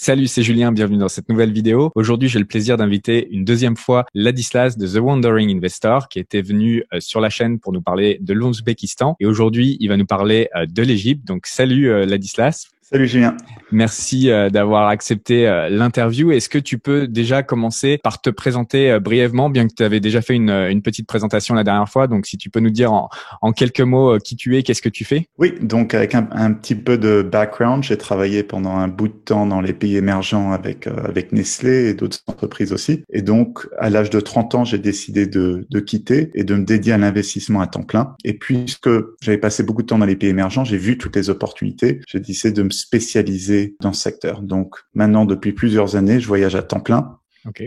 Salut, c'est Julien, bienvenue dans cette nouvelle vidéo. Aujourd'hui, j'ai le plaisir d'inviter une deuxième fois Ladislas de The Wandering Investor qui était venu euh, sur la chaîne pour nous parler de l'Ouzbékistan et aujourd'hui, il va nous parler euh, de l'Égypte. Donc salut euh, Ladislas. Salut Julien. Merci euh, d'avoir accepté euh, l'interview. Est-ce que tu peux déjà commencer par te présenter euh, brièvement, bien que tu avais déjà fait une, une, petite présentation la dernière fois. Donc, si tu peux nous dire en, en quelques mots qui tu es, qu'est-ce que tu fais? Oui, donc avec un, un, petit peu de background, j'ai travaillé pendant un bout de temps dans les pays émergents avec avec Nestlé et d'autres entreprises aussi. Et donc, à l'âge de 30 ans, j'ai décidé de, de quitter et de me dédier à l'investissement à temps plein. Et puisque j'avais passé beaucoup de temps dans les pays émergents, j'ai vu toutes les opportunités. J'ai décidé de me spécialisé dans ce secteur. Donc maintenant, depuis plusieurs années, je voyage à temps plein.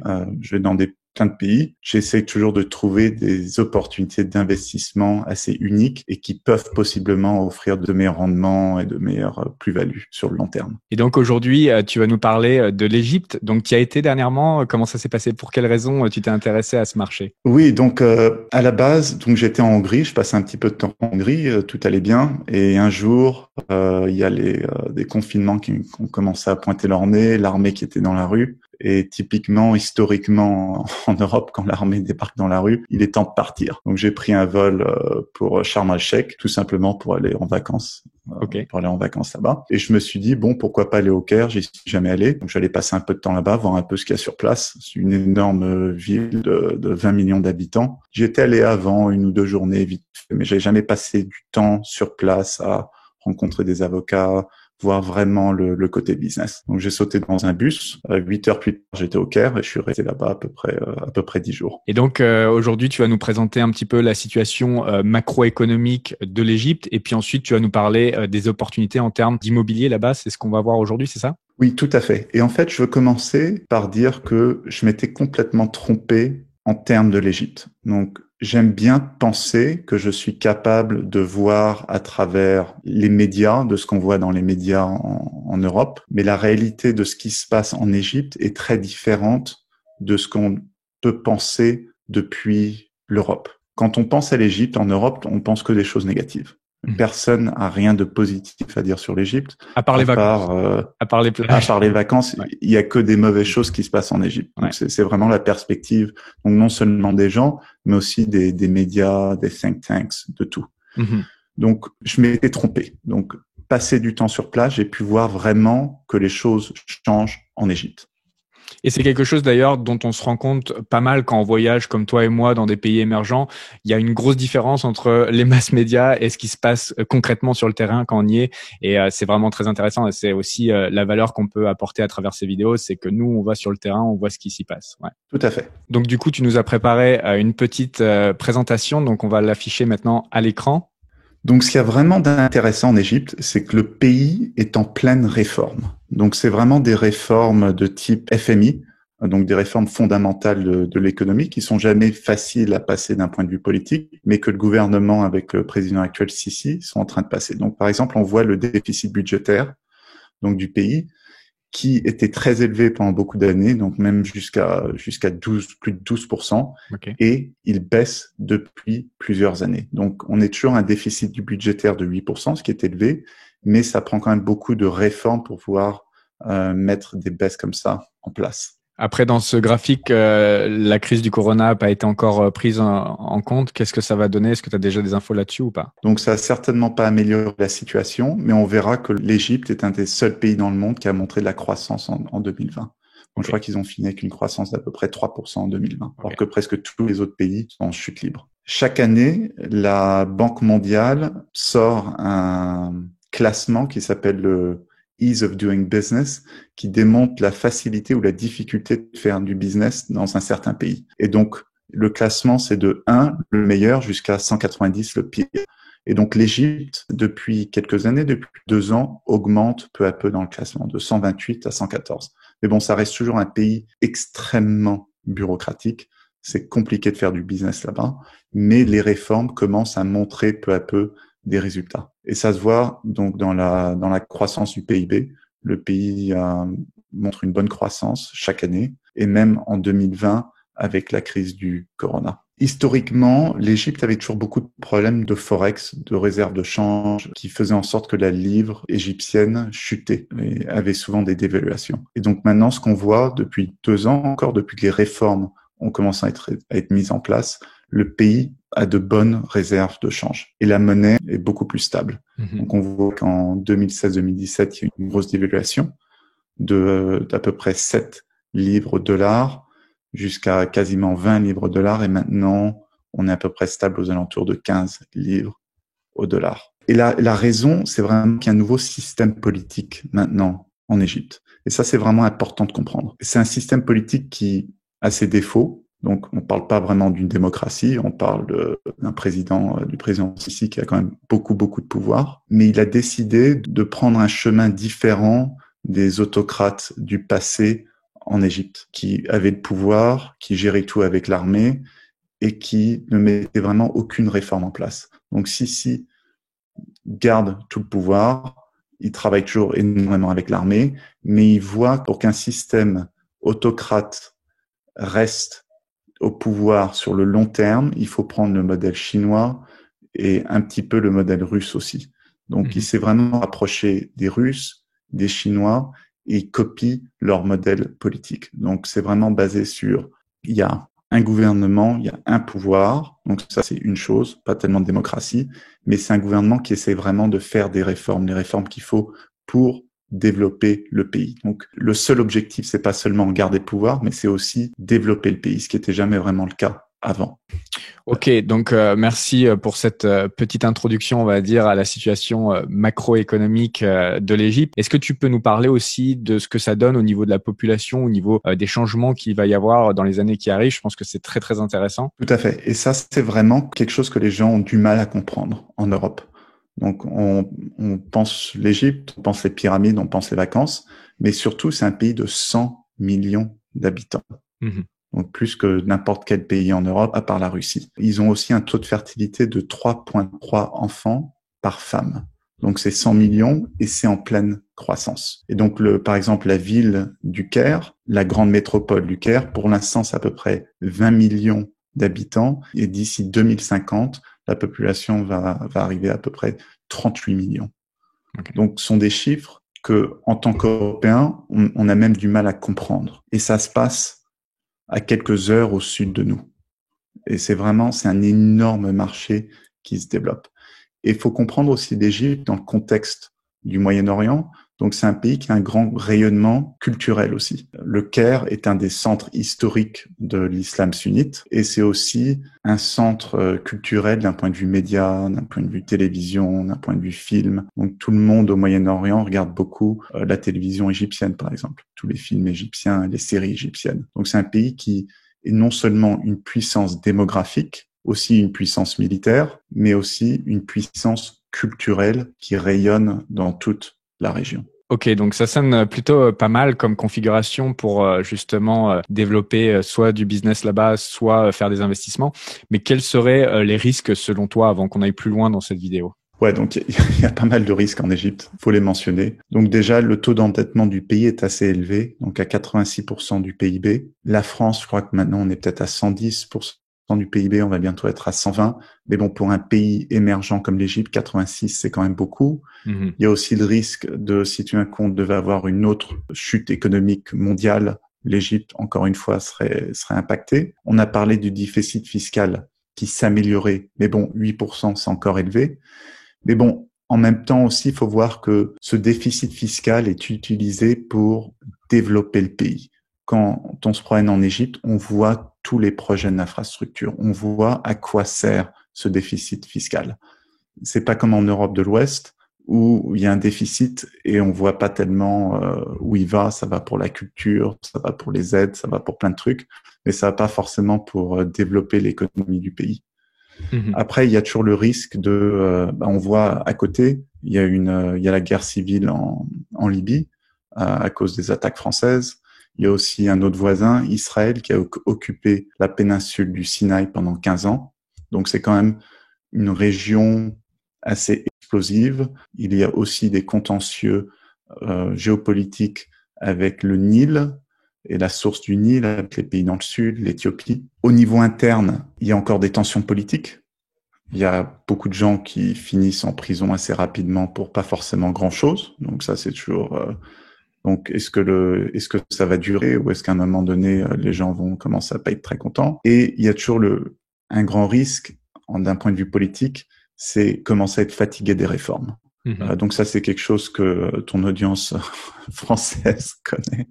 Euh, je vais dans des plein de pays. J'essaie toujours de trouver des opportunités d'investissement assez uniques et qui peuvent possiblement offrir de meilleurs rendements et de meilleures euh, plus-values sur le long terme. Et donc aujourd'hui, euh, tu vas nous parler euh, de l'Égypte. Donc tu as été dernièrement. Comment ça s'est passé? Pour quelles raisons tu t'es intéressé à ce marché? Oui, donc à la base, donc j'étais en Hongrie. Je passais un petit peu de temps en Hongrie. tout allait bien. Et un jour, il y a les, des confinements qui ont commencé à pointer leur nez, l'armée qui était dans la rue. Et typiquement, historiquement, en Europe, quand l'armée débarque dans la rue, il est temps de partir. Donc j'ai pris un vol euh, pour Sharm el-Sheikh, tout simplement pour aller en vacances. Euh, pour aller en vacances là-bas. Et je me suis dit, bon, pourquoi pas aller au Caire? J'y suis jamais allé. Donc j'allais passer un peu de temps là-bas, voir un peu ce qu'il y a sur place. C'est une énorme ville de, de 20 millions d'habitants. J'y étais allé avant, une ou deux journées vite fait, mais j'avais jamais passé du temps sur place à rencontrer des avocats, voir vraiment le, le côté business. Donc j'ai sauté dans un bus. Euh, huit heures plus tard, j'étais au Caire et je suis resté là-bas à peu près euh, à peu près dix jours. Et donc euh, aujourd'hui, tu vas nous présenter un petit peu la situation macroéconomique de l'Égypte et puis ensuite tu vas nous parler des opportunités en termes d'immobilier là-bas. C'est ce qu'on va voir aujourd'hui, c'est ça? Oui, tout à fait. Et en fait, je veux commencer par dire que je m'étais complètement trompé en termes de l'Égypte. Donc J'aime bien penser que je suis capable de voir à travers les médias, de ce qu'on voit dans les médias en, Europe, mais la réalité de ce qui se passe en Égypte est très différente de ce qu'on peut penser depuis l'Europe. Quand on pense à l'Égypte en Europe, on pense que des choses négatives. Mhm. Personne a rien de positif à dire sur l'Égypte. À part les vacances. Euh, à part les plages. À part les vacances, il y a que des mauvaises choses qui se passent en Égypte. C'est vraiment la perspective. Donc non seulement des gens, mais aussi des, des médias, des think tanks, de tout. Mhm. Donc je m'étais trompé. Donc passer du temps sur place, j'ai pu voir vraiment que les choses changent en Égypte. Et c'est quelque chose d'ailleurs dont on se rend compte pas mal quand on voyage comme toi et moi dans des pays émergents. Il y a une grosse différence entre les masses médias et ce qui se passe euh, concrètement sur le terrain quand on y est. Et euh, c'est vraiment très intéressant. Et c'est aussi euh, la valeur qu'on peut apporter à travers ces vidéos, c'est que nous, on va sur le terrain, on voit ce qui s'y passe. Ouais. Tout à fait. Donc du coup, tu nous as préparé une petite présentation. Donc on va l'afficher maintenant à l'écran. Donc, ce qui y a vraiment d'intéressant en Égypte, c'est que le pays est en pleine réforme. Donc, c'est vraiment des réformes de type FMI, donc des réformes fondamentales de, de l'économie qui sont jamais faciles à passer d'un point de vue politique, mais que le gouvernement avec le président actuel Sisi sont en train de passer. Donc, par exemple, on voit le déficit budgétaire donc du pays qui était très élevé pendant beaucoup d'années, donc même jusqu'à jusqu'à 12 plus de 12% et il baisse depuis plusieurs années. Donc on est toujours un déficit du budgétaire de 8% ce qui est élevé, mais ça prend quand même beaucoup de réformes pour pouvoir euh, mettre des baisses comme ça en place. Après, dans ce graphique, euh, la crise du corona n'a pas été encore euh, prise en, compte. Qu'est-ce que ça va donner? Est-ce que tu as déjà des infos là-dessus ou pas? Donc, ça n'a certainement pas amélioré la situation, mais on verra que l'Égypte est un des seuls pays dans le monde qui a montré de la croissance en, 2020. Donc, je crois qu'ils ont fini avec une croissance d'à peu près 3% en 2020, alors que presque tous les autres pays sont en chute libre. Chaque année, la Banque mondiale sort un classement qui s'appelle le ease of doing business qui démontre la facilité ou la difficulté de faire du business dans un certain pays. Et donc, le classement, c'est de 1, le meilleur, jusqu'à 190, le pire. Et donc, l'Égypte, depuis quelques années, depuis deux ans, augmente peu à peu dans le classement, de 128 à 114. Mais bon, ça reste toujours un pays extrêmement bureaucratique. C'est compliqué de faire du business là-bas, mais les réformes commencent à montrer peu à peu des résultats. Et ça se voit donc dans la, dans la croissance du PIB. Le pays euh, montre une bonne croissance chaque année, et même en 2020 avec la crise du corona. Historiquement, l'Égypte avait toujours beaucoup de problèmes de forex, de réserves de change, qui faisaient en sorte que la livre égyptienne chutait et avait souvent des dévaluations. Et donc maintenant, ce qu'on voit depuis deux ans, encore depuis que les réformes ont commencé à être, à être mises en place, le pays a de bonnes réserves de change et la monnaie est beaucoup plus stable. Mhm. Donc on voit qu'en 2016-2017, il y a eu une grosse dévaluation de d'à peu près 7 livres dollars jusqu'à quasiment 20 livres dollars et maintenant on est à peu près stable aux alentours de 15 livres au dollar. Et la, la raison, c'est vraiment qu'il y a un nouveau système politique maintenant en Égypte. Et ça, c'est vraiment important de comprendre. C'est un système politique qui a ses défauts, donc, on ne parle pas vraiment d'une démocratie, on parle d'un président, euh, du président Sisi qui a quand même beaucoup, beaucoup de pouvoir. Mais il a décidé de prendre un chemin différent des autocrates du passé en Égypte, qui avaient le pouvoir, qui géraient tout avec l'armée et qui ne mettaient vraiment aucune réforme en place. Donc, Sisi garde tout le pouvoir, il travaille toujours énormément avec l'armée, mais il voit pour qu'un système autocrate reste au pouvoir sur le long terme, il faut prendre le modèle chinois et un petit peu le modèle russe aussi. Donc, mhm. il s'est vraiment approché des Russes, des Chinois, et il copie leur modèle politique. Donc, c'est vraiment basé sur, il y a un gouvernement, il y a un pouvoir. Donc, ça, c'est une chose, pas tellement de démocratie, mais c'est un gouvernement qui essaie vraiment de faire des réformes, les réformes qu'il faut pour développer le pays. Donc le seul objectif, c'est pas seulement garder le pouvoir, mais c'est aussi développer le pays, ce qui était jamais vraiment le cas avant. Ok, donc euh, merci euh, pour cette euh, petite introduction, on va dire, à la situation macroéconomique de l'Égypte. Est-ce que tu peux nous parler aussi de ce que ça donne au niveau de la population, au niveau des changements qu'il va y avoir dans les années qui arrivent? Je pense que c'est très très intéressant. Tout à fait. Et ça, c'est vraiment quelque chose que les gens ont du mal à comprendre en Europe. Donc on, on pense l'Égypte, on pense les pyramides, on pense les vacances, mais surtout c'est un pays de 100 millions d'habitants. Mhm. Donc plus que n'importe quel pays en Europe, à part la Russie. Ils ont aussi un taux de fertilité de 3,3 enfants par femme. Donc c'est 100 millions et c'est en pleine croissance. Et donc le, par exemple la ville du Caire, la grande métropole du Caire, pour l'instant c'est à peu près 20 millions d'habitants et d'ici 2050 la population va, va arriver à peu près 38 millions. Donc, ce sont des chiffres que, en tant qu'Européens, on, a même du mal à comprendre. Et ça se passe à quelques heures au sud de nous. Et c'est vraiment, c'est un énorme marché qui se développe. Et il faut comprendre aussi l'Égypte dans le contexte du Moyen-Orient. Donc c'est un pays qui a un grand rayonnement culturel aussi. Le Caire est un des centres historiques de l'islam sunnite et c'est aussi un centre euh, culturel d'un point de vue média, d'un point de vue télévision, d'un point de vue film. Donc tout le monde au Moyen-Orient regarde beaucoup euh, la télévision égyptienne par exemple, tous les films égyptiens, les séries égyptiennes. Donc c'est un pays qui est non seulement une puissance démographique, aussi une puissance militaire, mais aussi une puissance culturelle qui rayonne dans toute la région. Ok, donc ça sonne plutôt euh, pas mal comme configuration pour euh, justement euh, développer soit du business là-bas, soit faire des investissements. Mais quels seraient les risques selon toi avant qu'on aille plus loin dans cette vidéo? Ouais, donc il y a pas mal de risques en Égypte, faut les mentionner. Donc déjà, le taux d'endettement du pays est assez élevé, donc à 86% du PIB. La France, je crois que maintenant on est peut-être à 110% du PIB, on va bientôt être à 120. Mais bon, pour un pays émergent comme l'Égypte, 86, c'est quand même beaucoup. Mhm. Il y a aussi le risque de, si tu un compte devait avoir une autre chute économique mondiale, l'Égypte, encore une fois, serait, serait impactée. On a parlé du déficit fiscal qui s'améliorait. Mais bon, 8%, c'est encore élevé. Mais bon, en même temps aussi, il faut voir que ce déficit fiscal est utilisé pour développer le pays. Quand on se promène en Égypte, on voit tous les projets d'infrastructure. On voit à quoi sert ce déficit fiscal. C'est pas comme en Europe de l'Ouest où il y a un déficit et on voit pas tellement euh, où il va. Ça va pour la culture, ça va pour les aides, ça va pour plein de trucs, mais ça va pas forcément pour euh, développer l'économie du pays. Mhm. Après, il y a toujours le risque de, euh, bah, on voit à côté, il y a une, il y a la guerre civile en, en Libye à cause des attaques françaises. Il y a aussi un autre voisin, Israël, qui a occupé la péninsule du Sinaï pendant 15 ans. Donc c'est quand même une région assez explosive. Il y a aussi des contentieux euh, géopolitiques avec le Nil, est la source du Nil avec les pays dans le sud, l'Éthiopie. Au niveau interne, il y a encore des tensions politiques. Il y a beaucoup de gens qui finissent en prison assez rapidement pour pas forcément grand chose. Donc ça, c'est toujours. Euh, donc est-ce que le, est-ce que ça va durer ou est-ce qu'à un moment donné, euh, les gens vont commencer à pas être très contents? Et il y a toujours le un grand risque d'un point de vue politique, c'est commencer à être fatigué des réformes. Mhm. Euh, donc ça, c'est quelque chose que ton audience française connaît.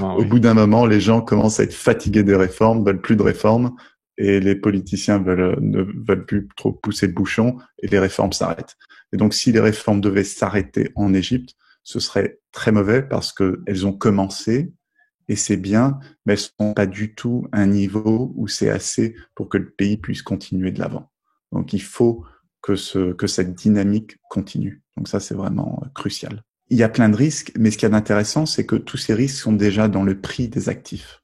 Au bout d'un moment, les gens commencent à être fatigués des réformes, veulent plus de réformes, et les politiciens veulent, ne veulent plus trop pousser le bouchon, et les réformes s'arrêtent. Et donc, si les réformes devaient s'arrêter en Égypte, ce serait très mauvais parce qu'elles ont commencé, et c'est bien, mais elles sont pas du tout à un niveau où c'est assez pour que le pays puisse continuer de l'avant. Donc, il faut que, ce, que cette dynamique continue. Donc ça, c'est vraiment euh, crucial. Il y a plein de risques, mais ce qui est intéressant, c'est que tous ces risques sont déjà dans le prix des actifs.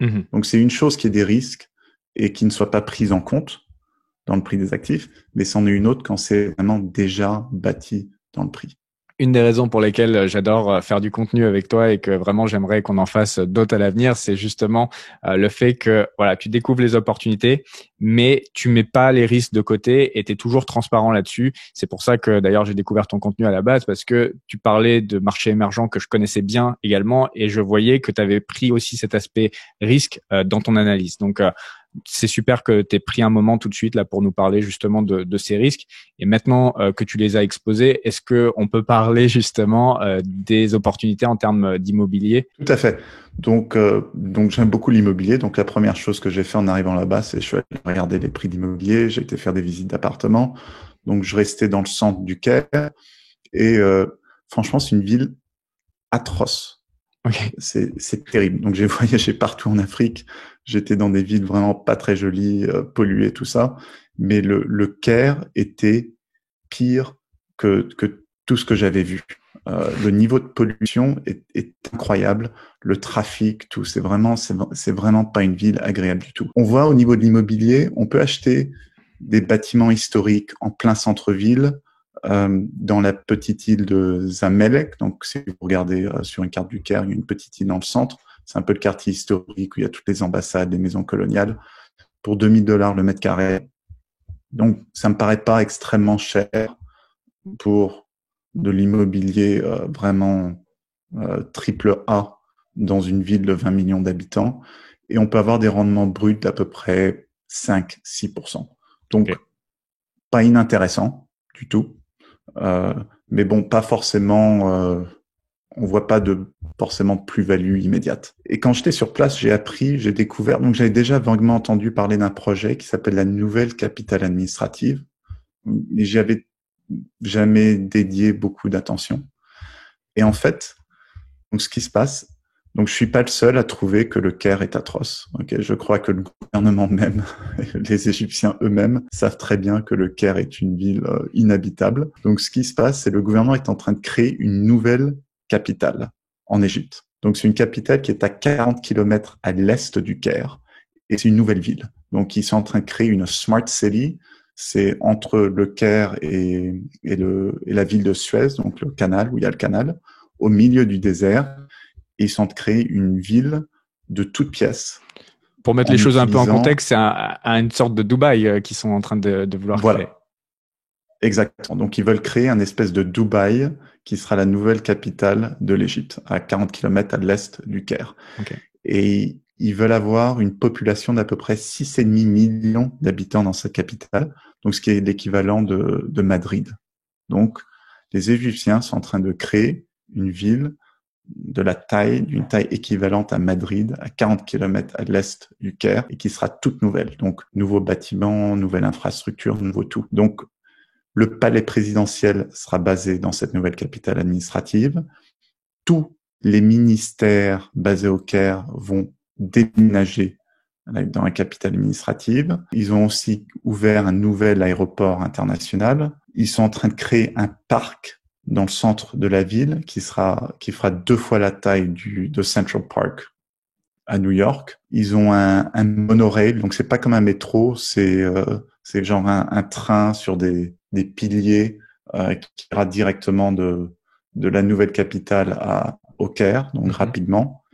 Mmh Donc c'est une chose qui est des risques et qui ne soit pas prise en compte dans le prix des actifs, mais c'en est une autre quand c'est vraiment déjà bâti dans le prix une des raisons pour lesquelles euh, j'adore euh, faire du contenu avec toi et que vraiment j'aimerais qu'on en fasse d'autres à l'avenir, c'est justement euh, le fait que voilà, tu découvres les opportunités, mais tu mets pas les risques de côté et tu es toujours transparent là-dessus. C'est pour ça que d'ailleurs j'ai découvert ton contenu à la base parce que tu parlais de marché émergent que je connaissais bien également et je voyais que tu avais pris aussi cet aspect risque dans ton analyse. Donc c'est super que tu aies pris un moment tout de suite là pour nous parler justement de, ces risques. Et maintenant euh, que tu les as exposés, est-ce que on peut parler justement euh, des opportunités en termes d'immobilier? Tout à fait. Donc, euh, donc j'aime beaucoup l'immobilier. Donc la première chose que j'ai fait en arrivant là-bas, c'est je suis allé regarder les prix d'immobilier. J'ai été faire des visites d'appartements. Donc je restais dans le centre du Caire et franchement c'est une ville atroce. Okay. C'est terrible. Donc j'ai voyagé partout en Afrique. J'étais dans des villes vraiment pas très jolies, euh, polluées, tout ça. Mais le, le Caire était pire que, que tout ce que j'avais vu. Euh, le niveau de pollution est, est, incroyable. Le trafic, tout, c'est vraiment, c'est vraiment pas une ville agréable du tout. On voit au niveau de l'immobilier, on peut acheter des bâtiments historiques en plein centre-ville, dans la petite île de Zamelek. Donc, si vous regardez euh, sur une carte du Caire, il y a une petite île dans le centre. C'est un peu le quartier historique où il y a toutes les ambassades, les maisons coloniales, pour 2000 dollars le mètre carré. Donc, ça me paraît pas extrêmement cher pour de l'immobilier euh, vraiment euh, triple A dans une ville de 20 millions d'habitants. Et on peut avoir des rendements bruts d'à peu près 5-6%. Donc, pas inintéressant du tout. Euh, mais bon, pas forcément euh, on voit pas de forcément plus-value immédiate. Et quand j'étais sur place, j'ai appris, j'ai découvert, donc j'avais déjà vaguement entendu parler d'un projet qui s'appelle la nouvelle capitale administrative, mais j'y avais jamais dédié beaucoup d'attention. Et en fait, donc ce qui se passe, donc je suis pas le seul à trouver que le Caire est atroce. Okay je crois que le gouvernement même, les Égyptiens eux-mêmes savent très bien que le Caire est une ville euh, inhabitable. Donc ce qui se passe, c'est le gouvernement est en train de créer une nouvelle capitale en Égypte. Donc c'est une capitale qui est à 40 km à l'est du Caire et c'est une nouvelle ville. Donc ils sont en train de créer une smart city. C'est entre le Caire et, la ville de Suez, donc le canal où il y a le canal, au milieu du désert. Et ils sont de créer une ville de toutes pièces. Pour mettre les choses un peu en contexte, c'est un, une sorte de Dubaï euh, qu'ils sont en train de, de vouloir voilà. créer. Exactement. Donc, ils veulent créer un espèce de Dubaï qui sera la nouvelle capitale de l'Égypte, à 40 km à l'est du Caire. Okay. Et ils veulent avoir une population d'à peu près 6,5 millions d'habitants dans cette capitale, donc ce qui est l'équivalent de, de Madrid. Donc, les Égyptiens sont en train de créer une ville de la taille, d'une taille équivalente à Madrid, à 40 km à l'est du Caire, et qui sera toute nouvelle. Donc, nouveaux bâtiments, nouvelle infrastructure, nouveau tout. Donc, le palais présidentiel sera basé dans cette nouvelle capitale administrative. Tous les ministères basés au Caire vont déménager dans la capitale administrative. Ils ont aussi ouvert un nouvel aéroport international. Ils sont en train de créer un parc dans le centre de la ville qui sera qui fera deux fois la taille du de Central Park à New York. Ils ont un, un monorail, donc c'est pas comme un métro, c'est euh, c'est genre un, un, train sur des des piliers euh, qui ira directement de, de la nouvelle capitale à, au Caire, donc mhm. rapidement.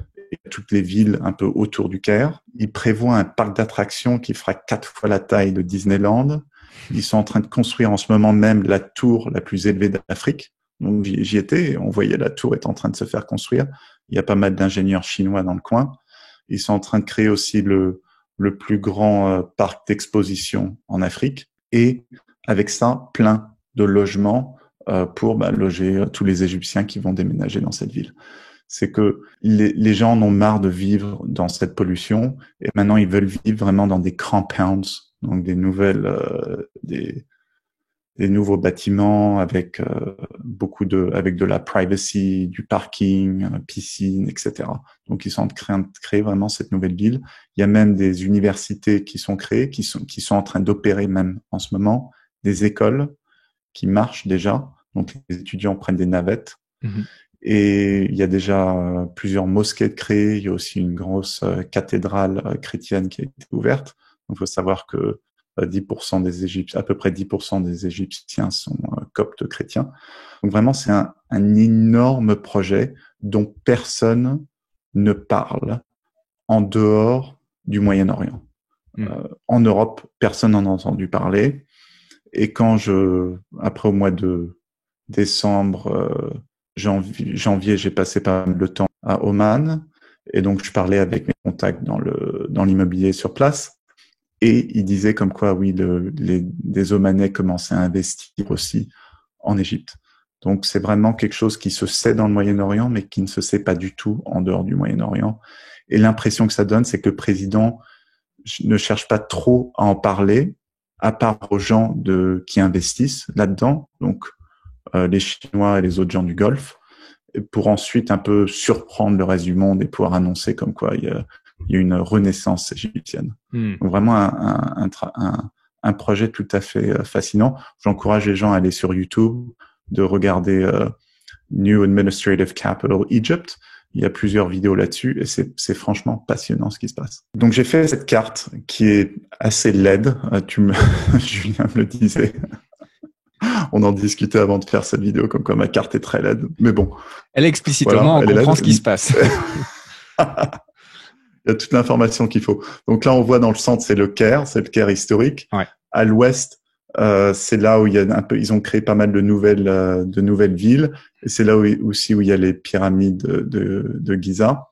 toutes les villes un peu autour du Caire. Ils prévoient un parc d'attractions qui fera quatre fois la taille de Disneyland. Ils sont en train de construire en ce moment même la tour la plus élevée d'Afrique. Donc j'y étais, on voyait la tour est en train de se faire construire. Il y a pas mal d'ingénieurs chinois dans le coin. Ils sont en train de créer aussi le, le plus grand euh, parc d'exposition en Afrique. Et avec ça, plein de logements euh, pour bah, loger euh, tous les Égyptiens qui vont déménager dans cette ville. C'est que les, les, gens en ont marre de vivre dans cette pollution et maintenant ils veulent vivre vraiment dans des compounds, donc des nouvelles, euh, des, des nouveaux bâtiments avec euh, beaucoup de, avec de la privacy, du parking, euh, piscine, etc. Donc ils sont en train de créer vraiment cette nouvelle ville. Il y a même des universités qui sont créées, qui sont, qui sont en train d'opérer même en ce moment, des écoles qui marchent déjà. Donc les étudiants prennent des navettes. Mhm. Et il y a déjà euh, plusieurs mosquées créées. Il y a aussi une grosse cathédrale chrétienne qui a été ouverte. Donc il faut savoir que 10% des Égyptiens, à peu près 10% des Égyptiens sont coptes chrétiens. Donc vraiment, c'est un, un, énorme projet dont personne ne parle en dehors du Moyen-Orient. Hmm. en Europe, personne n'en a entendu parler. Et quand je, après au mois de décembre, euh, janvier, janvier j'ai passé pas mal de temps à Oman. Et donc, je parlais avec mes contacts dans le dans l'immobilier sur place. Et ils disaient comme quoi, oui, le, les, des Omanais commençaient à investir aussi en Égypte. Donc, c'est vraiment quelque chose qui se sait dans le Moyen-Orient, mais qui ne se sait pas du tout en dehors du Moyen-Orient. Et l'impression que ça donne, c'est que le président ne cherche pas trop à en parler, à part aux gens de, qui investissent là-dedans, donc euh, les Chinois et les autres gens du Golfe, pour ensuite un peu surprendre le reste du monde et pouvoir annoncer comme quoi il y a, il y a une renaissance égyptienne. Hmm. Donc vraiment un, un, un, un, projet tout à fait euh, fascinant. J'encourage les gens à aller sur YouTube, de regarder euh, New Administrative Capital Egypt, il y a plusieurs vidéos là-dessus et c'est franchement passionnant ce qui se passe. Donc j'ai fait cette carte qui est assez laide. Euh, tu me, Julien me le disait. On en discutait avant de faire cette vidéo, comme quoi ma carte est très laide. Mais bon. Elle explicitement, on comprend ce qui se passe. Il y a toute l'information qu'il faut. Donc là, on voit dans le centre, c'est le Caire, c'est le Caire historique. Ouais. À l'ouest, euh, c'est là où il y a un peu, ils ont créé pas mal de nouvelles, euh, de nouvelles villes. Et c'est là où, aussi où il y a les pyramides de, de Giza.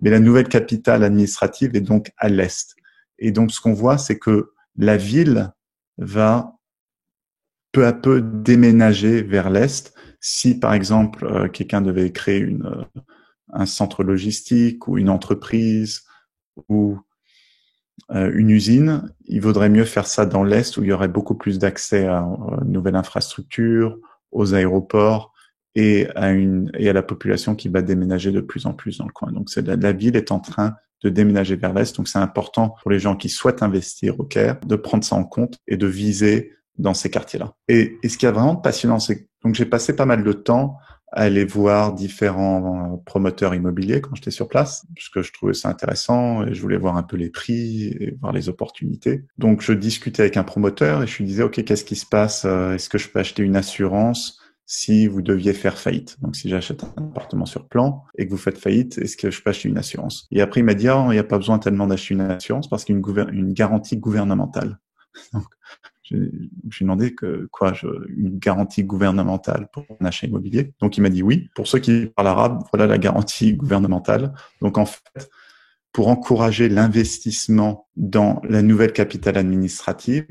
Mais la nouvelle capitale administrative est donc à l'est. Et donc, ce qu'on voit, c'est que la ville va peu à peu déménager vers l'est. Si, par exemple, euh, quelqu'un devait créer une, un centre logistique ou une entreprise ou euh, une usine, il vaudrait mieux faire ça dans l'Est où il y aurait beaucoup plus d'accès à une nouvelle infrastructure, aux aéroports et à, une, et à la population qui va déménager de plus en plus dans le coin. Donc c'est la, ville est en train de déménager vers l'Est. Donc c'est important pour les gens qui souhaitent investir au Caire de prendre ça en compte et de viser dans ces quartiers-là. Et, et ce qui est vraiment passionnant, c'est donc j'ai passé pas mal de temps aller voir différents euh, promoteurs immobiliers quand j'étais sur place, puisque je trouvais ça intéressant et je voulais voir un peu les prix et voir les opportunités. Donc je discutais avec un promoteur et je lui disais, OK, qu'est-ce qui se passe euh, Est-ce que je peux acheter une assurance si vous deviez faire faillite? Donc si j'achète un appartement sur plan et que vous faites faillite, est-ce que je peux acheter une assurance? Et après il m'a dit, oh, il n'y a pas besoin tellement d'acheter une assurance parce qu'il y a une, garantie gouvernementale. j'ai demandé que quoi, une garantie gouvernementale pour un achat immobilier. Donc il m'a dit oui. Pour ceux qui parlent arabe, voilà la garantie gouvernementale. Donc en fait, pour encourager l'investissement dans la nouvelle capitale administrative,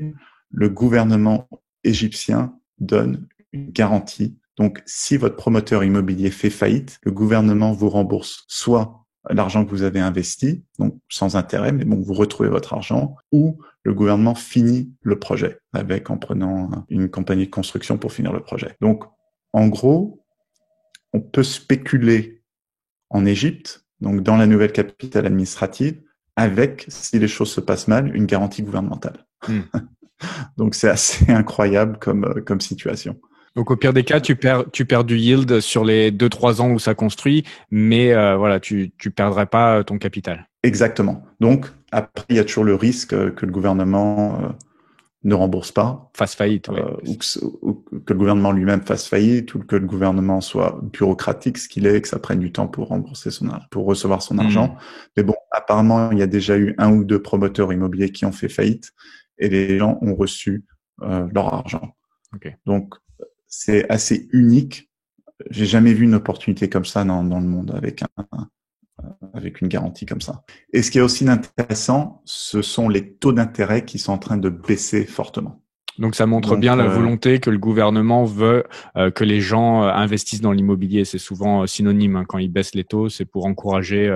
le gouvernement égyptien donne une garantie. Donc si votre promoteur immobilier fait faillite, le gouvernement vous rembourse soit l'argent que vous avez investi, donc sans intérêt, mais bon, vous retrouvez votre argent, ou le gouvernement finit le projet avec en prenant une compagnie de construction pour finir le projet. Donc, en gros, on peut spéculer en Égypte, donc dans la nouvelle capitale administrative, avec, si les choses se passent mal, une garantie gouvernementale. Hmm. donc, c'est assez incroyable comme, comme situation. Donc au pire des cas, tu perds, tu perds du yield sur les 2-3 ans où ça construit, mais euh, voilà, tu ne perdrais pas ton capital. Exactement. Donc après, il y a toujours le risque que le gouvernement ne rembourse pas, fasse faillite, euh, ou, que, le gouvernement lui-même fasse faillite, ou que le gouvernement soit bureaucratique, ce qu'il est, que ça prenne du temps pour rembourser son pour recevoir son argent. Hmm. Mais bon, apparemment, il y a déjà eu un ou deux promoteurs immobiliers qui ont fait faillite et les gens ont reçu euh, leur argent. Donc, c'est assez unique. J'ai jamais vu une opportunité comme ça dans, dans le monde avec un, avec une garantie comme ça. Et ce qui est aussi intéressant, ce sont les taux d'intérêt qui sont en train de baisser fortement. Donc ça montre bien la euh, volonté que le gouvernement veut euh, que les gens euh, investissent dans l'immobilier. C'est souvent synonyme hein. quand ils baissent les taux, c'est pour encourager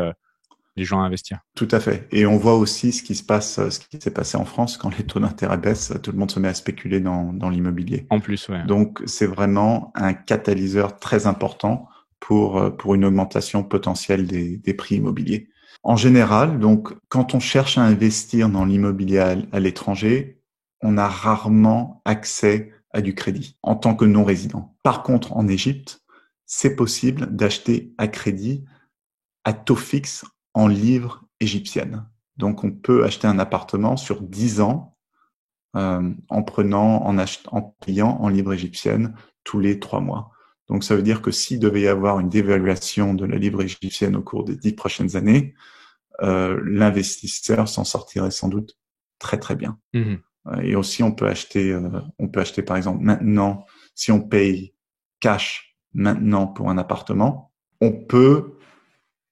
les gens à investir. Tout à fait. Et on voit aussi ce qui se passe, ce qui s'est passé en France quand les taux d'intérêt baissent, tout le monde se met à spéculer dans, dans l'immobilier. En plus, ouais. Donc c'est vraiment un catalyseur très important pour, euh, pour une augmentation potentielle des, des prix immobiliers. En général, donc, quand on cherche à investir dans l'immobilier à, l'étranger, on a rarement accès à du crédit en tant que non-résident. Par contre, en Égypte, c'est possible d'acheter à crédit à taux fixe en livres égyptiennes. Donc, on peut acheter un appartement sur 10 ans euh, en prenant, en, achetant, en payant en livres égyptiennes tous les trois mois. Donc ça veut dire que s'il devait y avoir une dévaluation de la livre égyptienne au cours des dix prochaines années, euh, l'investisseur s'en sortirait sans doute très très bien. Mmh euh, et aussi on peut acheter, euh, on peut acheter par exemple maintenant, si on paye cash maintenant pour un appartement, on peut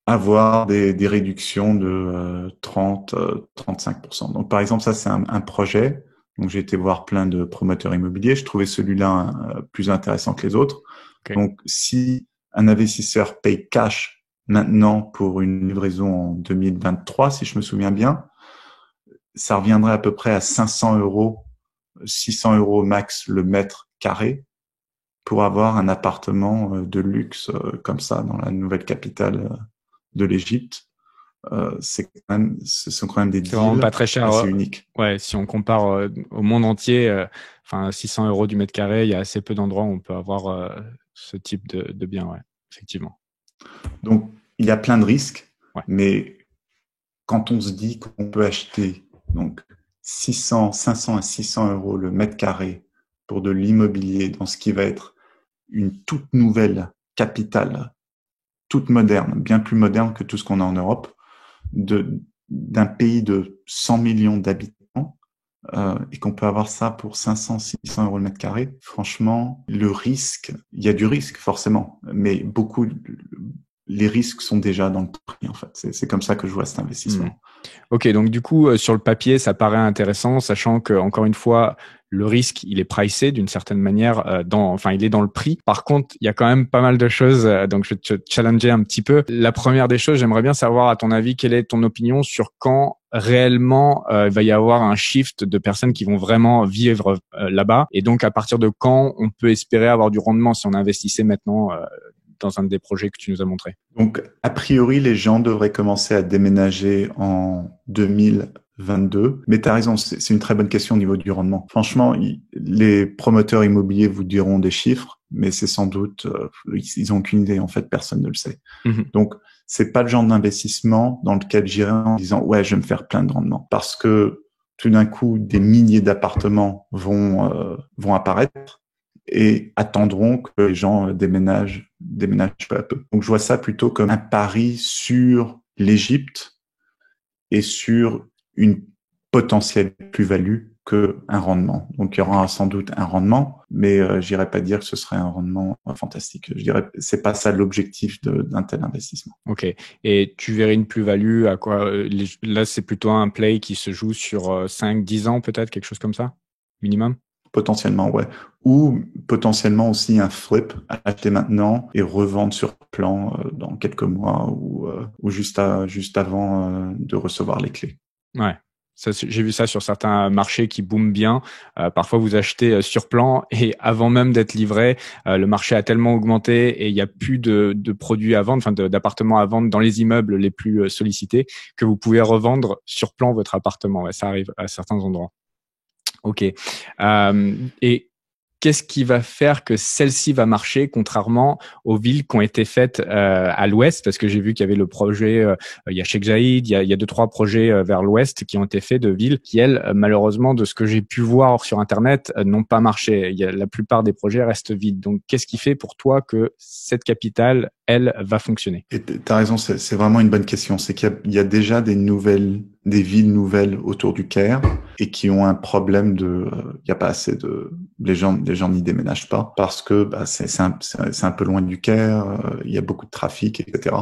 avoir des, des réductions de 30, 35%. Donc par exemple ça c'est un, un projet. Donc j'ai été voir plein de promoteurs immobiliers. Je trouvais celui-là plus intéressant que les autres donc, si un investisseur paye cash maintenant pour une livraison en 2023, si je me souviens bien, ça reviendrait à peu près à 500 euros, 600 euros max le mètre carré pour avoir un appartement euh, de luxe euh, comme ça dans la nouvelle capitale euh, de l'Égypte. c'est quand même, ce sont quand même des deals pas très cher, assez uniques. Ouais, si on compare au monde entier, enfin 600 euros du mètre carré, il y a assez peu d'endroits où on peut avoir ce type de, de bien, ouais, effectivement. Donc, il y a plein de risques, mais quand on se dit qu'on peut acheter donc 600, 500 à 600 euros le mètre carré pour de l'immobilier dans ce qui va être une toute nouvelle capitale, toute moderne, bien plus moderne que tout ce qu'on a en Europe, d'un pays de 100 millions d'habitants euh, et qu'on peut avoir ça pour 500, 600 euros le mètre carré, franchement, le risque, il y a du risque forcément, mais beaucoup, les risques sont déjà dans le prix en fait. C'est comme ça que je vois cet investissement. Hmm. Ok, donc du coup, euh, sur le papier, ça paraît intéressant, sachant que encore une fois, le risque, il est pricé d'une certaine manière, euh, dans, enfin, il est dans le prix. Par contre, il y a quand même pas mal de choses, euh, donc je vais te challenger un petit peu. La première des choses, j'aimerais bien savoir, à ton avis, quelle est ton opinion sur quand réellement euh, il va y avoir un shift de personnes qui vont vraiment vivre là-bas, et donc à partir de quand on peut espérer avoir du rendement si on investissait maintenant dans un des projets que tu nous as montré Donc, a priori, les gens devraient commencer à déménager en 2000 22. Mais tu as raison, c'est une très bonne question au niveau du rendement. Franchement, les promoteurs immobiliers vous diront des chiffres, mais c'est sans doute, euh, ils ont aucune idée, en fait, personne ne le sait. Mhm. Donc, c'est pas le genre d'investissement dans lequel j'irai en disant, ouais, je vais me faire plein de rendement. Parce que tout d'un coup, des milliers d'appartements vont, euh, vont apparaître et attendront que les gens euh, déménagent, déménagent peu à peu. Donc, je vois ça plutôt comme un pari sur l'Égypte et sur une potentielle plus-value que un rendement. Donc il y aura sans doute un rendement, mais euh, j'irais pas dire que ce serait un rendement euh, fantastique. Je dirais c'est pas ça l'objectif d'un tel investissement. Ok. Et tu verrais une plus-value à quoi euh, Là c'est plutôt un play qui se joue sur 5 10 ans peut-être quelque chose comme ça minimum? Potentiellement ouais. Ou potentiellement aussi un flip acheter maintenant et revendre sur plan dans quelques mois ou, ou juste juste avant de recevoir les clés. Ouais. J'ai vu ça sur certains marchés qui booment bien. Euh, parfois, vous achetez euh, sur plan et avant même d'être livré, euh, le marché a tellement augmenté et il n'y a plus de, de, produits à vendre, enfin d'appartements à vendre dans les immeubles les plus sollicités que vous pouvez revendre sur plan votre appartement. Ouais, ça arrive à certains endroits. Ok. et qu'est-ce qui va faire que celle-ci va marcher contrairement aux villes qui ont été faites euh, à l'ouest? Parce que j'ai vu qu'il y avait le projet, euh, il y a Sheikh Zayed, il y a, il y a deux trois projets euh, vers l'ouest qui ont été faits de villes qui elles, malheureusement, de ce que j'ai pu voir sur internet, n'ont pas marché. Il y a, la plupart des projets restent vides. Donc, qu'est-ce qui fait pour toi que cette capitale, elle, va fonctionner Tu as raison, c'est vraiment une bonne question. C'est qu'il y, y, a déjà des nouvelles, des villes nouvelles autour du Caire et qui ont un problème de, il n'y a pas assez de, les gens, les gens n'y déménagent pas parce que bah, c'est un, un, peu loin du Caire, euh, il y a beaucoup de trafic, etc.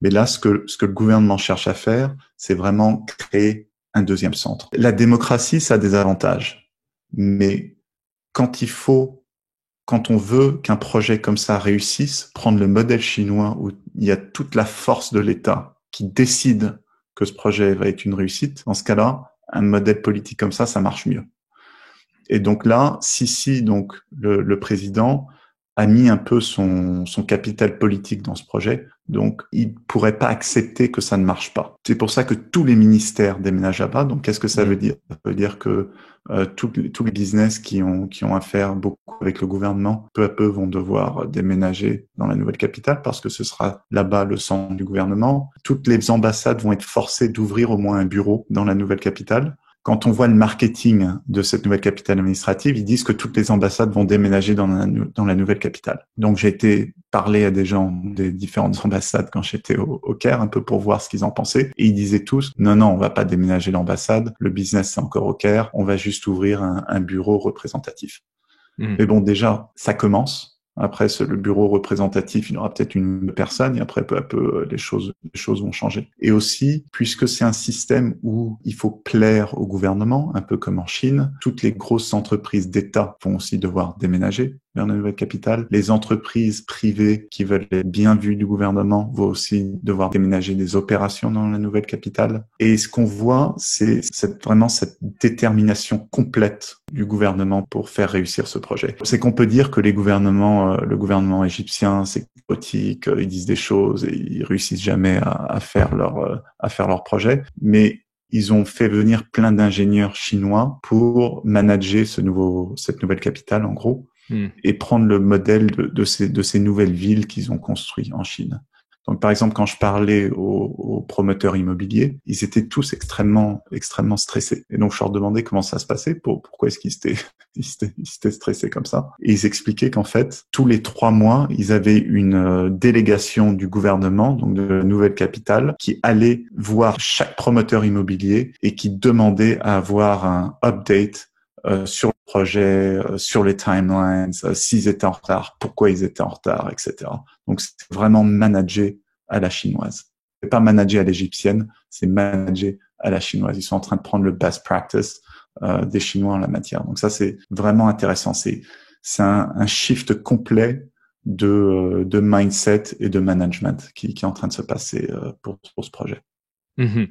Mais là, ce que, ce que le gouvernement cherche à faire, c'est vraiment créer un deuxième centre. La démocratie, ça a des avantages, mais quand il faut, quand on veut qu'un projet comme ça réussisse, prendre le modèle chinois où il y a toute la force de l'État qui décide que ce projet va être une réussite, dans ce cas-là, un modèle politique comme ça, ça marche mieux. Et donc là, Sisi, donc le président, a mis un peu son, son capital politique dans ce projet. Donc, il pourrait pas accepter que ça ne marche pas. C'est pour ça que tous les ministères déménagent là-bas. Donc, qu'est-ce que ça mmh. veut dire? Ça veut dire que euh, tous, les business qui ont, qui ont à faire beaucoup avec le gouvernement, peu à peu vont devoir déménager dans la nouvelle capitale parce que ce sera là-bas le centre du gouvernement. Toutes les ambassades vont être forcées d'ouvrir au moins un bureau dans la nouvelle capitale quand on voit le marketing de cette nouvelle capitale administrative, ils disent que toutes les ambassades vont déménager dans la, dans la nouvelle capitale. Donc j'ai été parler à des gens des différentes ambassades quand j'étais au, au, Caire, un peu pour voir ce qu'ils en pensaient. Et ils disaient tous, non, non, on va pas déménager l'ambassade, le business c'est encore au Caire, on va juste ouvrir un, un bureau représentatif. Hmm. Mais bon, déjà, ça commence. Après, le bureau représentatif, il y aura peut-être une personne et après, peu à peu, les choses, les choses vont changer. Et aussi, puisque c'est un système où il faut plaire au gouvernement, un peu comme en Chine, toutes les grosses entreprises d'État vont aussi devoir déménager vers la nouvelle capitale. Les entreprises privées qui veulent être bien vues du gouvernement vont aussi devoir déménager des opérations dans la nouvelle capitale. Et ce qu'on voit, c'est vraiment cette détermination complète du gouvernement pour faire réussir ce projet. C'est qu'on peut dire que les gouvernements, euh, le gouvernement égyptien, c'est chaotique, euh, ils disent des choses et ils réussissent jamais à, à faire leur euh, à faire leur projet, mais ils ont fait venir plein d'ingénieurs chinois pour manager ce nouveau, cette nouvelle capitale, en gros. Hmm. et prendre le modèle de, ces, de ces nouvelles villes qu'ils ont construites en Chine. Donc, par exemple, quand je parlais aux, aux, promoteurs immobiliers, ils étaient tous extrêmement, extrêmement stressés. Et donc, je leur demandais comment ça se passait, pour, pourquoi est-ce qu'ils étaient, étaient, stressés comme ça. Et ils expliquaient qu'en fait, tous les trois mois, ils avaient une euh, délégation du gouvernement, donc de la nouvelle capitale, qui allait voir chaque promoteur immobilier et qui demandait à avoir un update sur le projet, euh, sur les timelines, euh, s'ils étaient en retard, pourquoi ils étaient en retard, etc. Donc c'est vraiment manager à la chinoise. C'est pas manager à l'égyptienne, c'est manager à la chinoise. Ils sont en train de prendre le best practice des Chinois en la matière. Donc ça c'est vraiment intéressant. C'est c'est un, un, shift complet de, de mindset et de management qui, qui est en train de se passer pour, pour ce projet. Mmh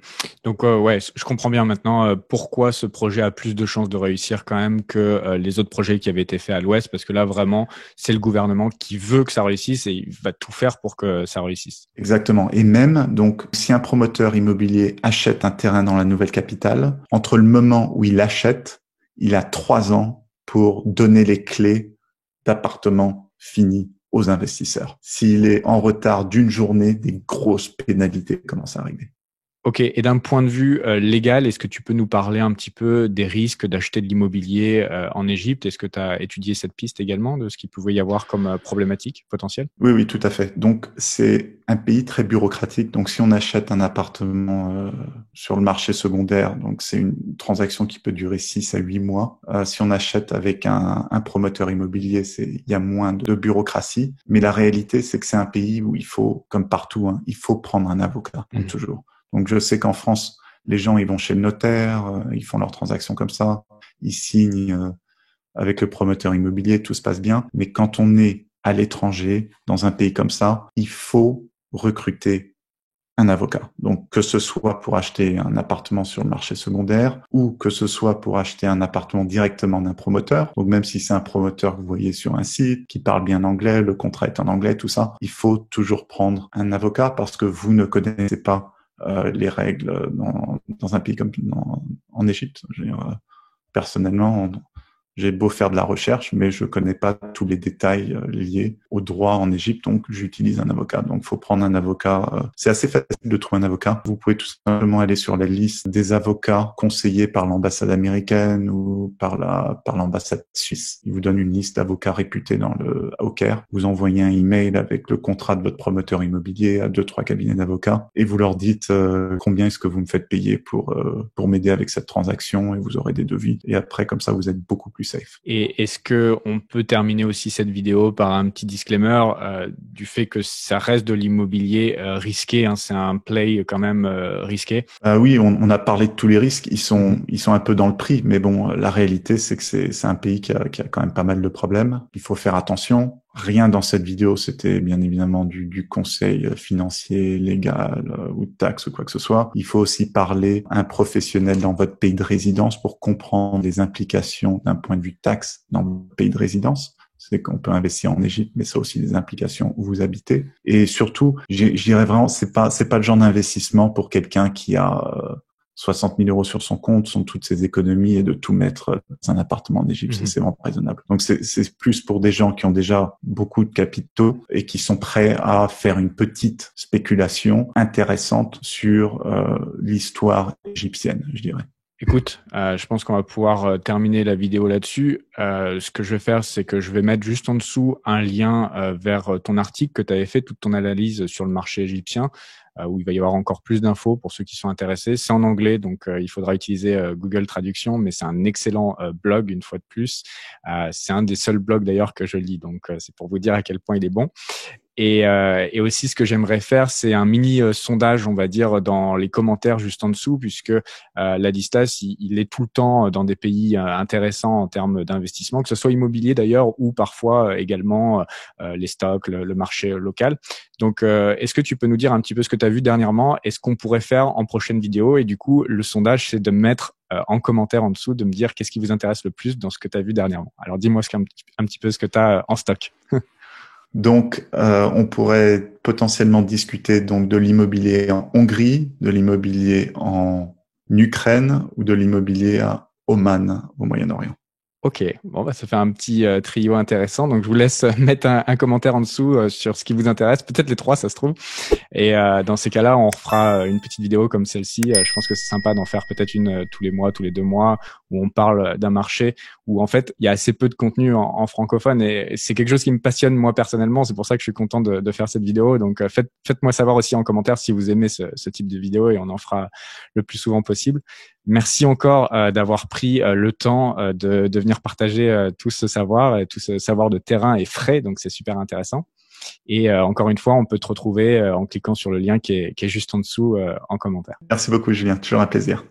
Donc euh, ouais, je comprends bien maintenant euh, pourquoi ce projet a plus de chances de réussir quand même que euh, les autres projets qui avaient été faits à l'Ouest, parce que là vraiment c'est le gouvernement qui veut que ça réussisse et il va tout faire pour que ça réussisse. Exactement. Et même donc si un promoteur immobilier achète un terrain dans la nouvelle capitale, entre le moment où il achète, il a trois ans pour donner les clés d'appartements finis aux investisseurs. S'il est en retard d'une journée, des grosses pénalités commencent à arriver. Ok, et d'un point de vue euh, légal, est-ce que tu peux nous parler un petit peu des risques d'acheter de l'immobilier euh, en Égypte? Est-ce que tu as étudié cette piste également de ce qu'il pouvait y avoir comme euh, problématique potentielle? Oui, oui, tout à fait. Donc, c'est un pays très bureaucratique. Donc, si on achète un appartement sur le marché secondaire, donc c'est une transaction qui peut durer 6 à 8 mois. si on achète avec un, un promoteur immobilier, c'est il y a moins de bureaucratie. Mais la réalité, c'est que c'est un pays où il faut, comme partout, hein, il faut prendre un avocat, mmh. toujours. Donc je sais qu'en France, les gens ils vont chez le notaire, euh, ils font leurs transactions comme ça, ils signent euh, avec le promoteur immobilier, tout se passe bien. Mais quand on est à l'étranger, dans un pays comme ça, il faut recruter un avocat. Donc que ce soit pour acheter un appartement sur le marché secondaire ou que ce soit pour acheter un appartement directement d'un promoteur. Donc même si c'est un promoteur que vous voyez sur un site qui parle bien anglais, le contrat est en anglais, tout ça, il faut toujours prendre un avocat parce que vous ne connaissez pas euh, les règles dans, dans, un pays comme en Égypte. Euh, personnellement, j'ai beau faire de la recherche, mais je connais pas tous les détails euh, liés au droit en Égypte, donc j'utilise un avocat. Donc, faut prendre un avocat. Euh, c'est assez facile de trouver un avocat. Vous pouvez tout simplement aller sur la liste des avocats conseillés par l'ambassade américaine ou par la par l'ambassade suisse. Ils vous donnent une liste d'avocats réputés dans le au Caire. Vous envoyez un email avec le contrat de votre promoteur immobilier à deux trois cabinets d'avocats et vous leur dites euh, combien est-ce que vous me faites payer pour pour m'aider avec cette transaction et vous aurez des devis. Et après, comme ça, vous êtes beaucoup plus safe. Et est-ce que on peut terminer aussi cette vidéo par un petit disclaimer euh, du fait que ça reste de l'immobilier euh, risqué, hein, c'est un play quand même euh, risqué? oui, on, on, a parlé de tous les risques, ils sont ils sont un peu dans le prix, mais bon, la réalité c'est que c'est c'est un pays qui a, qui a quand même pas mal de problèmes. Il faut faire attention. Rien dans cette vidéo, c'était bien évidemment du, du, conseil financier, légal euh, ou de taxe ou quoi que ce soit. Il faut aussi parler à un professionnel dans votre pays de résidence pour comprendre les implications d'un point de vue taxe dans votre pays de résidence c'est qu'on peut investir en Égypte, mais ça a aussi des implications où vous habitez. Et surtout, je dirais vraiment, c'est pas c'est pas le genre d'investissement pour quelqu'un qui a euh, 60 000 euros sur son compte sont toutes ses économies et de tout mettre dans un appartement en Égypte, mhm. c'est vraiment raisonnable. Donc c'est plus pour des gens qui ont déjà beaucoup de capitaux et qui sont prêts à faire une petite spéculation intéressante sur euh, l'histoire égyptienne, je dirais. Écoute, euh, je pense qu'on va pouvoir euh, terminer la vidéo là-dessus. Euh, ce que je vais faire, c'est que je vais mettre juste en dessous un lien euh, vers ton article que tu avais fait, toute ton analyse sur le marché égyptien. Euh, où il va y avoir encore plus d'infos pour ceux qui sont intéressés. C'est en anglais, donc euh, il faudra utiliser euh, Google Traduction, mais c'est un excellent blog une fois de plus. c'est un des seuls blogs d'ailleurs que je lis, donc c'est pour vous dire à quel point il est bon. Et, euh, et, aussi, ce que j'aimerais faire, c'est un mini euh, sondage, on va dire, dans les commentaires juste en dessous, puisque euh, l'Adistas, il, il, est tout le temps dans des pays euh, intéressants en termes d'investissement, que ce soit immobilier d'ailleurs, ou parfois également les stocks, le, marché local. Donc, est-ce que tu peux nous dire un petit peu ce que tu as vu dernièrement et ce qu'on pourrait faire en prochaine vidéo? Et du coup, le sondage, c'est de mettre en commentaire en dessous, de me dire qu'est-ce qui vous intéresse le plus dans ce que tu as vu dernièrement. Alors, dis-moi un, un petit peu ce que tu as en stock. Donc, euh, on pourrait potentiellement discuter donc de l'immobilier en Hongrie, de l'immobilier en Ukraine ou de l'immobilier à Oman au Moyen-Orient. Ok, bon bah ça fait un petit euh, trio intéressant. Donc je vous laisse mettre un, un commentaire en dessous euh, sur ce qui vous intéresse, peut-être les trois, ça se trouve. Et euh, dans ces cas-là, on fera une petite vidéo comme celle-ci. je pense que c'est sympa d'en faire peut-être une tous les mois, tous les deux mois, où on parle d'un marché où en fait il y a assez peu de contenu en, francophone et c'est quelque chose qui me passionne moi personnellement. C'est pour ça que je suis content de, de faire cette vidéo. Donc faites, faites-moi savoir aussi en commentaire si vous aimez ce, ce type de vidéo et on en fera le plus souvent possible. Merci encore euh, d'avoir pris euh, le temps euh, de, de, venir partager tout ce savoir et tout ce savoir de terrain et frais, donc c'est super intéressant. Et encore une fois, on peut te retrouver en cliquant sur le lien qui est, qui est juste en dessous en commentaire. Merci beaucoup Julien, toujours un plaisir.